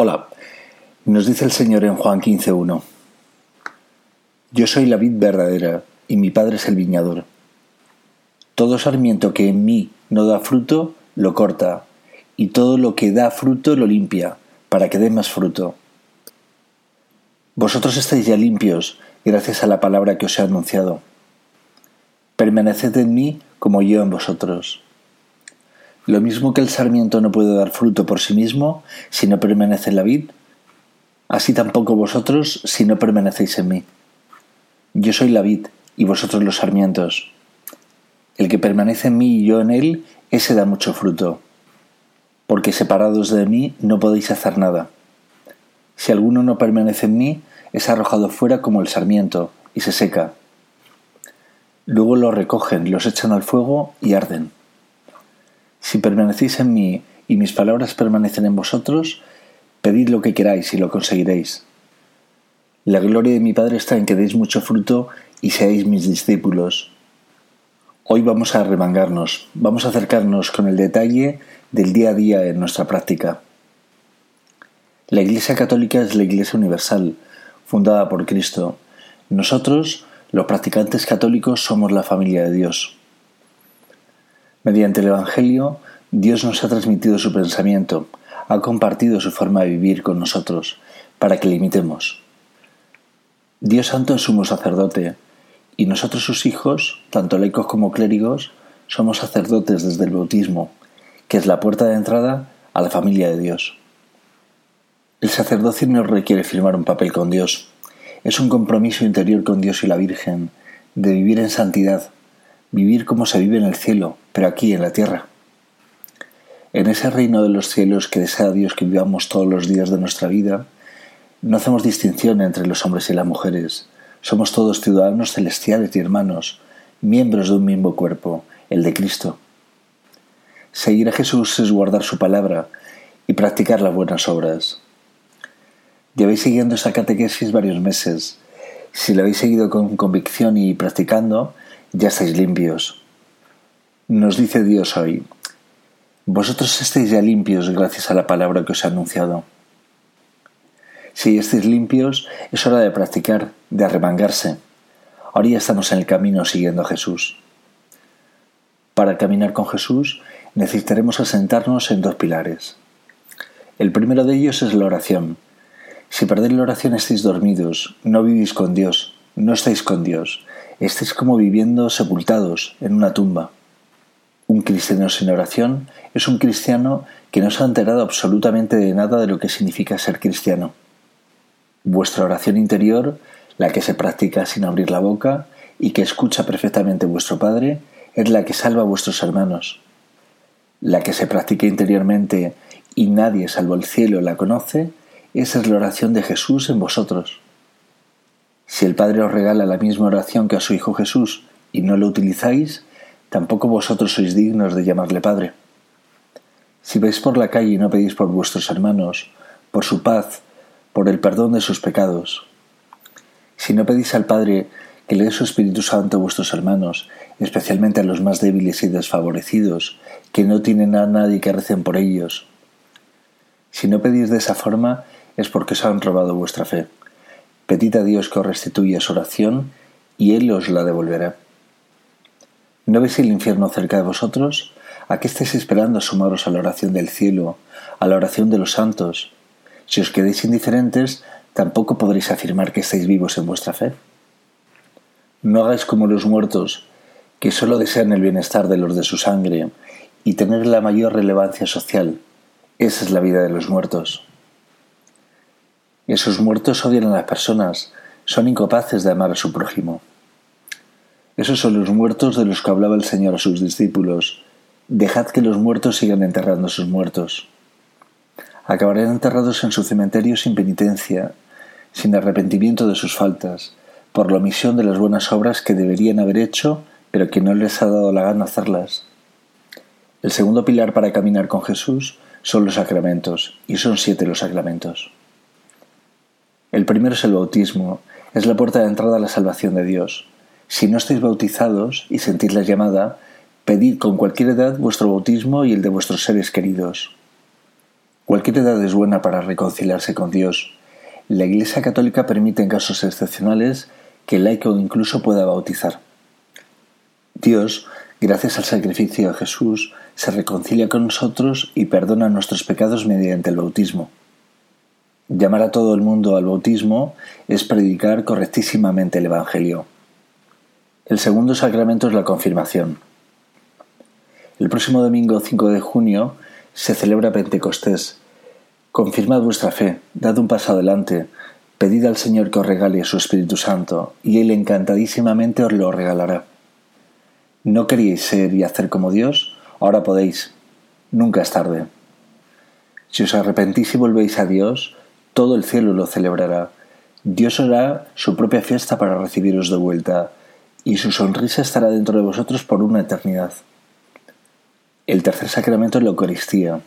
Hola, nos dice el Señor en Juan 15.1. Yo soy la vid verdadera y mi Padre es el viñador. Todo sarmiento que en mí no da fruto, lo corta, y todo lo que da fruto lo limpia, para que dé más fruto. Vosotros estáis ya limpios gracias a la palabra que os he anunciado. Permaneced en mí como yo en vosotros. Lo mismo que el sarmiento no puede dar fruto por sí mismo si no permanece en la vid, así tampoco vosotros si no permanecéis en mí. Yo soy la vid y vosotros los sarmientos. El que permanece en mí y yo en él, ese da mucho fruto, porque separados de mí no podéis hacer nada. Si alguno no permanece en mí, es arrojado fuera como el sarmiento y se seca. Luego los recogen, los echan al fuego y arden. Si permanecéis en mí y mis palabras permanecen en vosotros, pedid lo que queráis y lo conseguiréis. La gloria de mi Padre está en que deis mucho fruto y seáis mis discípulos. Hoy vamos a remangarnos, vamos a acercarnos con el detalle del día a día en nuestra práctica. La Iglesia Católica es la Iglesia Universal, fundada por Cristo. Nosotros, los practicantes católicos, somos la familia de Dios. Mediante el Evangelio, Dios nos ha transmitido su pensamiento, ha compartido su forma de vivir con nosotros, para que le imitemos. Dios Santo es sumo sacerdote, y nosotros sus hijos, tanto laicos como clérigos, somos sacerdotes desde el bautismo, que es la puerta de entrada a la familia de Dios. El sacerdocio no requiere firmar un papel con Dios, es un compromiso interior con Dios y la Virgen, de vivir en santidad, vivir como se vive en el cielo, pero aquí en la tierra. En ese reino de los cielos que desea Dios que vivamos todos los días de nuestra vida, no hacemos distinción entre los hombres y las mujeres. Somos todos ciudadanos celestiales y hermanos, miembros de un mismo cuerpo, el de Cristo. Seguir a Jesús es guardar su palabra y practicar las buenas obras. Lleváis siguiendo esta catequesis varios meses. Si la habéis seguido con convicción y practicando, ya estáis limpios. Nos dice Dios hoy, vosotros estáis ya limpios gracias a la palabra que os he anunciado. Si estáis limpios, es hora de practicar, de arremangarse. Ahora ya estamos en el camino siguiendo a Jesús. Para caminar con Jesús necesitaremos asentarnos en dos pilares. El primero de ellos es la oración. Si perdéis la oración estáis dormidos, no vivís con Dios, no estáis con Dios, estáis como viviendo sepultados en una tumba. Un cristiano sin oración es un cristiano que no se ha enterado absolutamente de nada de lo que significa ser cristiano. Vuestra oración interior, la que se practica sin abrir la boca y que escucha perfectamente vuestro Padre, es la que salva a vuestros hermanos. La que se practica interiormente y nadie salvo el cielo la conoce, esa es la oración de Jesús en vosotros. Si el Padre os regala la misma oración que a su Hijo Jesús y no lo utilizáis, tampoco vosotros sois dignos de llamarle Padre. Si vais por la calle y no pedís por vuestros hermanos, por su paz, por el perdón de sus pecados, si no pedís al Padre que le dé su Espíritu Santo a vuestros hermanos, especialmente a los más débiles y desfavorecidos, que no tienen a nadie que recen por ellos. Si no pedís de esa forma, es porque os han robado vuestra fe. Pedid a Dios que os restituya su oración y Él os la devolverá. ¿No veis el infierno cerca de vosotros? ¿A qué estáis esperando sumaros a la oración del cielo, a la oración de los santos? Si os quedáis indiferentes, tampoco podréis afirmar que estáis vivos en vuestra fe. No hagáis como los muertos, que sólo desean el bienestar de los de su sangre y tener la mayor relevancia social. Esa es la vida de los muertos. Esos muertos odian a las personas, son incapaces de amar a su prójimo. Esos son los muertos de los que hablaba el Señor a sus discípulos. Dejad que los muertos sigan enterrando a sus muertos. Acabarán enterrados en su cementerio sin penitencia, sin arrepentimiento de sus faltas, por la omisión de las buenas obras que deberían haber hecho, pero que no les ha dado la gana hacerlas. El segundo pilar para caminar con Jesús son los sacramentos, y son siete los sacramentos. El primero es el bautismo, es la puerta de entrada a la salvación de Dios. Si no estáis bautizados y sentís la llamada, pedid con cualquier edad vuestro bautismo y el de vuestros seres queridos. Cualquier edad es buena para reconciliarse con Dios. La Iglesia Católica permite en casos excepcionales que el laico incluso pueda bautizar. Dios, gracias al sacrificio de Jesús, se reconcilia con nosotros y perdona nuestros pecados mediante el bautismo. Llamar a todo el mundo al bautismo es predicar correctísimamente el Evangelio. El segundo sacramento es la confirmación. El próximo domingo 5 de junio se celebra Pentecostés. Confirmad vuestra fe, dad un paso adelante, pedid al Señor que os regale su Espíritu Santo, y Él encantadísimamente os lo regalará. ¿No queríais ser y hacer como Dios? Ahora podéis. Nunca es tarde. Si os arrepentís y volvéis a Dios, todo el cielo lo celebrará. Dios hará su propia fiesta para recibiros de vuelta, y su sonrisa estará dentro de vosotros por una eternidad. El tercer sacramento es la Eucaristía.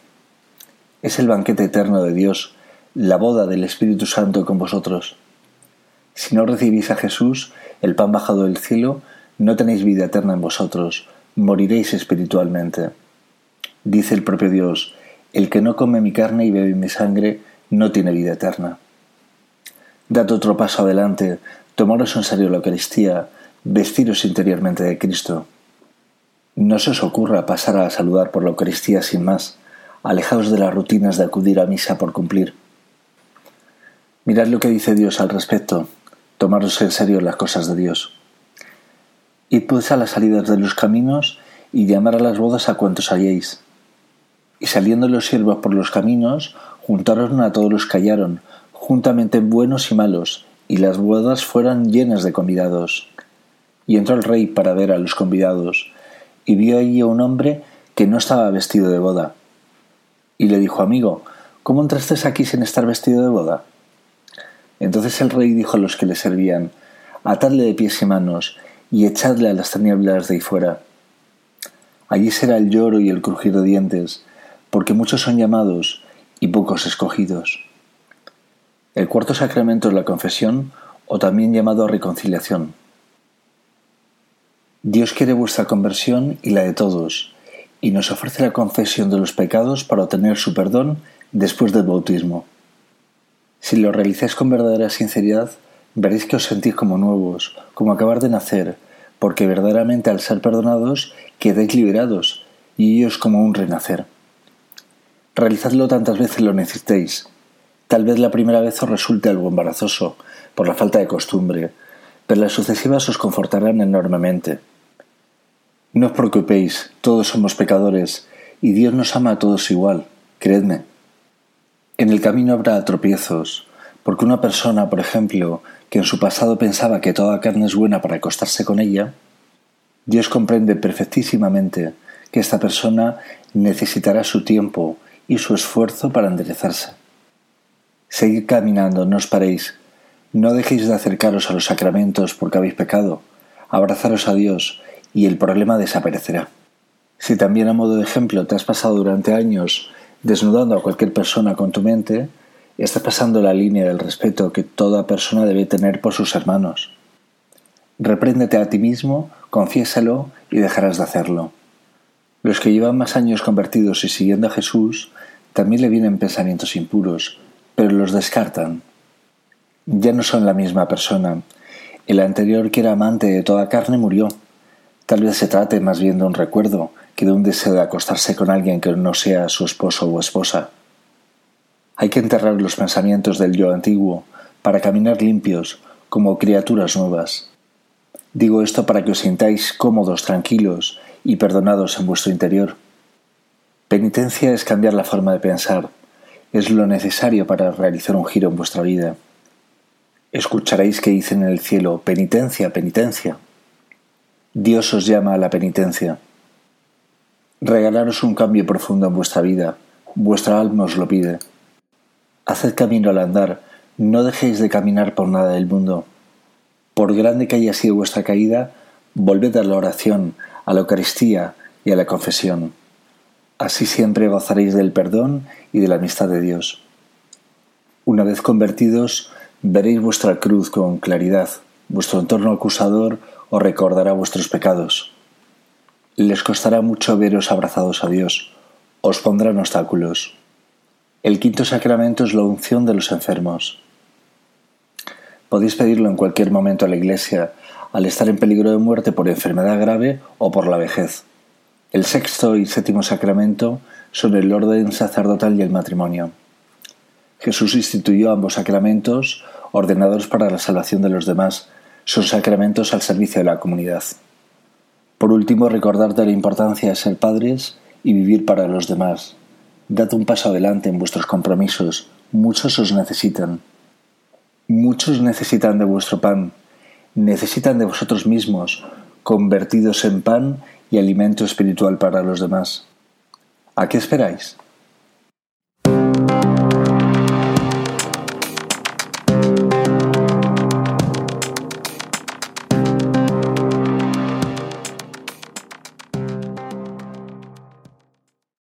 Es el banquete eterno de Dios, la boda del Espíritu Santo con vosotros. Si no recibís a Jesús, el pan bajado del cielo, no tenéis vida eterna en vosotros, moriréis espiritualmente. Dice el propio Dios, el que no come mi carne y bebe mi sangre, no tiene vida eterna. Dad otro paso adelante, tomaros en serio la Eucaristía, vestiros interiormente de Cristo. No se os ocurra pasar a saludar por la Eucaristía sin más, alejaos de las rutinas de acudir a misa por cumplir. Mirad lo que dice Dios al respecto, tomaros en serio las cosas de Dios. Id pues a las salidas de los caminos y llamar a las bodas a cuantos halléis. Y saliendo los siervos por los caminos, juntaron a todos los que hallaron, juntamente buenos y malos, y las bodas fueran llenas de convidados. Y entró el rey para ver a los convidados, y vio allí a un hombre que no estaba vestido de boda. Y le dijo, amigo, ¿cómo entraste aquí sin estar vestido de boda? Entonces el rey dijo a los que le servían, atadle de pies y manos, y echadle a las tinieblas de ahí fuera. Allí será el lloro y el crujir de dientes, porque muchos son llamados y pocos escogidos. El cuarto sacramento es la confesión, o también llamado reconciliación. Dios quiere vuestra conversión y la de todos, y nos ofrece la confesión de los pecados para obtener su perdón después del bautismo. Si lo realizáis con verdadera sinceridad, veréis que os sentís como nuevos, como acabar de nacer, porque verdaderamente al ser perdonados quedáis liberados, y ellos como un renacer. Realizadlo tantas veces lo necesitéis. Tal vez la primera vez os resulte algo embarazoso, por la falta de costumbre, pero las sucesivas os confortarán enormemente. No os preocupéis, todos somos pecadores y Dios nos ama a todos igual, creedme. En el camino habrá tropiezos, porque una persona, por ejemplo, que en su pasado pensaba que toda carne es buena para acostarse con ella, Dios comprende perfectísimamente que esta persona necesitará su tiempo y su esfuerzo para enderezarse. Seguid caminando, no os paréis, no dejéis de acercaros a los sacramentos porque habéis pecado, abrazaros a Dios y el problema desaparecerá. Si también a modo de ejemplo te has pasado durante años desnudando a cualquier persona con tu mente, estás pasando la línea del respeto que toda persona debe tener por sus hermanos. Repréndete a ti mismo, confiésalo y dejarás de hacerlo. Los que llevan más años convertidos y siguiendo a Jesús también le vienen pensamientos impuros, pero los descartan. Ya no son la misma persona. El anterior que era amante de toda carne murió Tal vez se trate más bien de un recuerdo que de un deseo de acostarse con alguien que no sea su esposo o esposa. Hay que enterrar los pensamientos del yo antiguo para caminar limpios como criaturas nuevas. Digo esto para que os sintáis cómodos, tranquilos y perdonados en vuestro interior. Penitencia es cambiar la forma de pensar, es lo necesario para realizar un giro en vuestra vida. Escucharéis que dicen en el cielo, penitencia, penitencia. Dios os llama a la penitencia. Regalaros un cambio profundo en vuestra vida, vuestra alma os lo pide. Haced camino al andar, no dejéis de caminar por nada del mundo. Por grande que haya sido vuestra caída, volved a la oración, a la Eucaristía y a la confesión. Así siempre gozaréis del perdón y de la amistad de Dios. Una vez convertidos, veréis vuestra cruz con claridad, vuestro entorno acusador os recordará vuestros pecados. Les costará mucho veros abrazados a Dios, os pondrán obstáculos. El quinto sacramento es la unción de los enfermos. Podéis pedirlo en cualquier momento a la Iglesia al estar en peligro de muerte por enfermedad grave o por la vejez. El sexto y séptimo sacramento son el orden sacerdotal y el matrimonio. Jesús instituyó ambos sacramentos ordenados para la salvación de los demás. Son sacramentos al servicio de la comunidad. Por último, recordarte la importancia de ser padres y vivir para los demás. Dad un paso adelante en vuestros compromisos. Muchos os necesitan. Muchos necesitan de vuestro pan. Necesitan de vosotros mismos, convertidos en pan y alimento espiritual para los demás. ¿A qué esperáis?